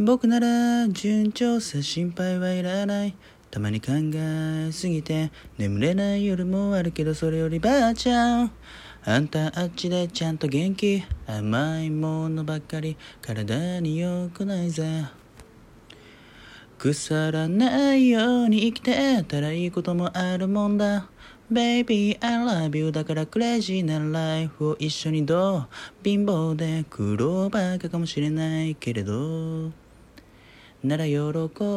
僕なら順調さ心配はいらない。たまに考えすぎて眠れない夜もあるけどそれよりばあちゃん。あんたあっちでちゃんと元気。甘いものばっかり体に良くないぜ。腐らないように生きてたらいいこともあるもんだ。Baby I love you だからクレイジーなライフを一緒にどう。貧乏で苦労ばっかかもしれないけれど。なら喜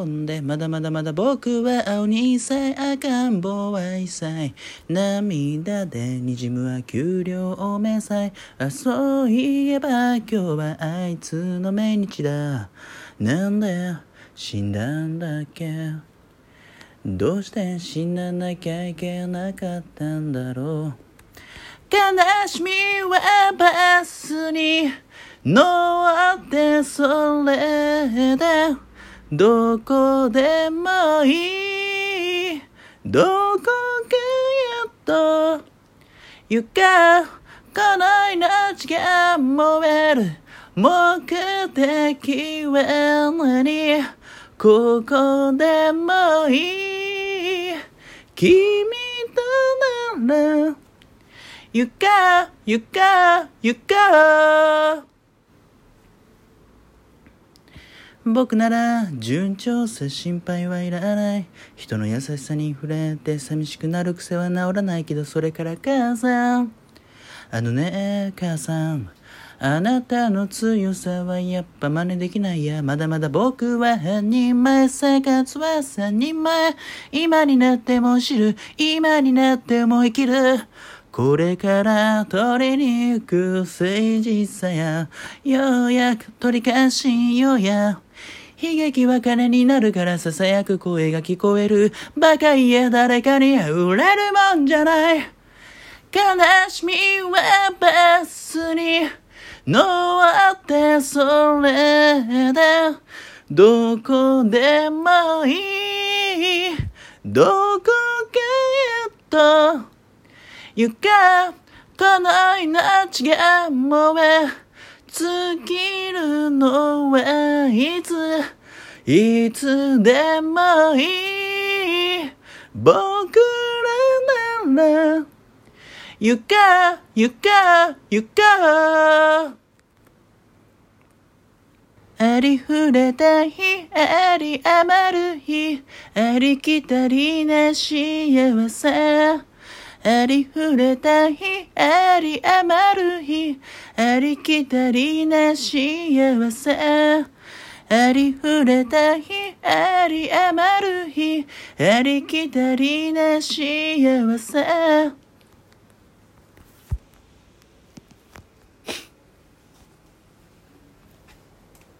んでまだまだまだ僕は青に歳赤ん坊は一歳涙で滲むは給料を明細。あそういえば今日はあいつの命日だ。なんで死んだんだっけ。どうして死ななきゃいけなかったんだろう。悲しみはバスに乗ってそれでどこでもいい。どこかやっと床この命が燃える。目的は何？ここでもいい。君となら。行か行か行か僕なら順調さ心配はいらない人の優しさに触れて寂しくなる癖は治らないけどそれから母さんあのね母さんあなたの強さはやっぱ真似できないや。まだまだ僕は半人前、生活は三人前。今になっても知る、今になっても生きる。これから取りに行く誠実さや、ようやく取り返しようや。悲劇は金になるから囁く声が聞こえる。バカ言え誰かに売れるもんじゃない。悲しみはバスに乗ってそれでどこでもいいどこかへと行かこの命が燃え尽きるのはいついつでもいい。僕らならゆかゆかゆか。ありふれた日あり余る日ありきたりな幸せ。ありふれた日あり余る日ありきたりな幸せ。ありふれた日あり余る日ありきたりな幸せ。